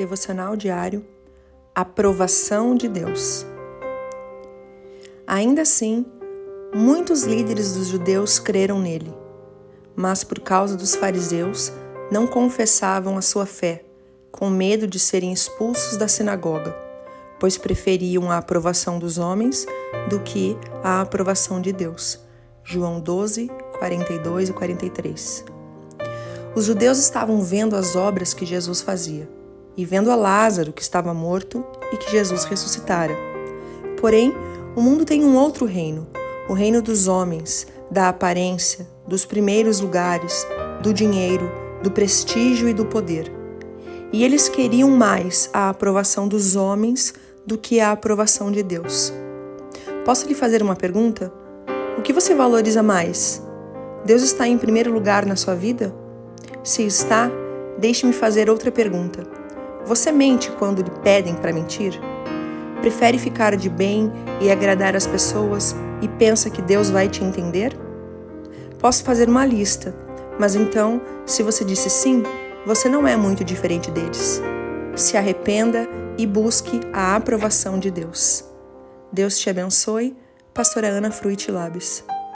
Devocional diário Aprovação de Deus. Ainda assim, muitos líderes dos judeus creram nele, mas por causa dos fariseus não confessavam a sua fé, com medo de serem expulsos da sinagoga, pois preferiam a aprovação dos homens do que a aprovação de Deus. João 12, 42 e 43. Os judeus estavam vendo as obras que Jesus fazia e vendo a Lázaro, que estava morto e que Jesus ressuscitara. Porém, o mundo tem um outro reino, o reino dos homens, da aparência, dos primeiros lugares, do dinheiro, do prestígio e do poder. E eles queriam mais a aprovação dos homens do que a aprovação de Deus. Posso lhe fazer uma pergunta? O que você valoriza mais? Deus está em primeiro lugar na sua vida? Se está, deixe-me fazer outra pergunta. Você mente quando lhe pedem para mentir? Prefere ficar de bem e agradar as pessoas e pensa que Deus vai te entender? Posso fazer uma lista, mas então, se você disse sim, você não é muito diferente deles. Se arrependa e busque a aprovação de Deus. Deus te abençoe. Pastora Ana Fruit Labes.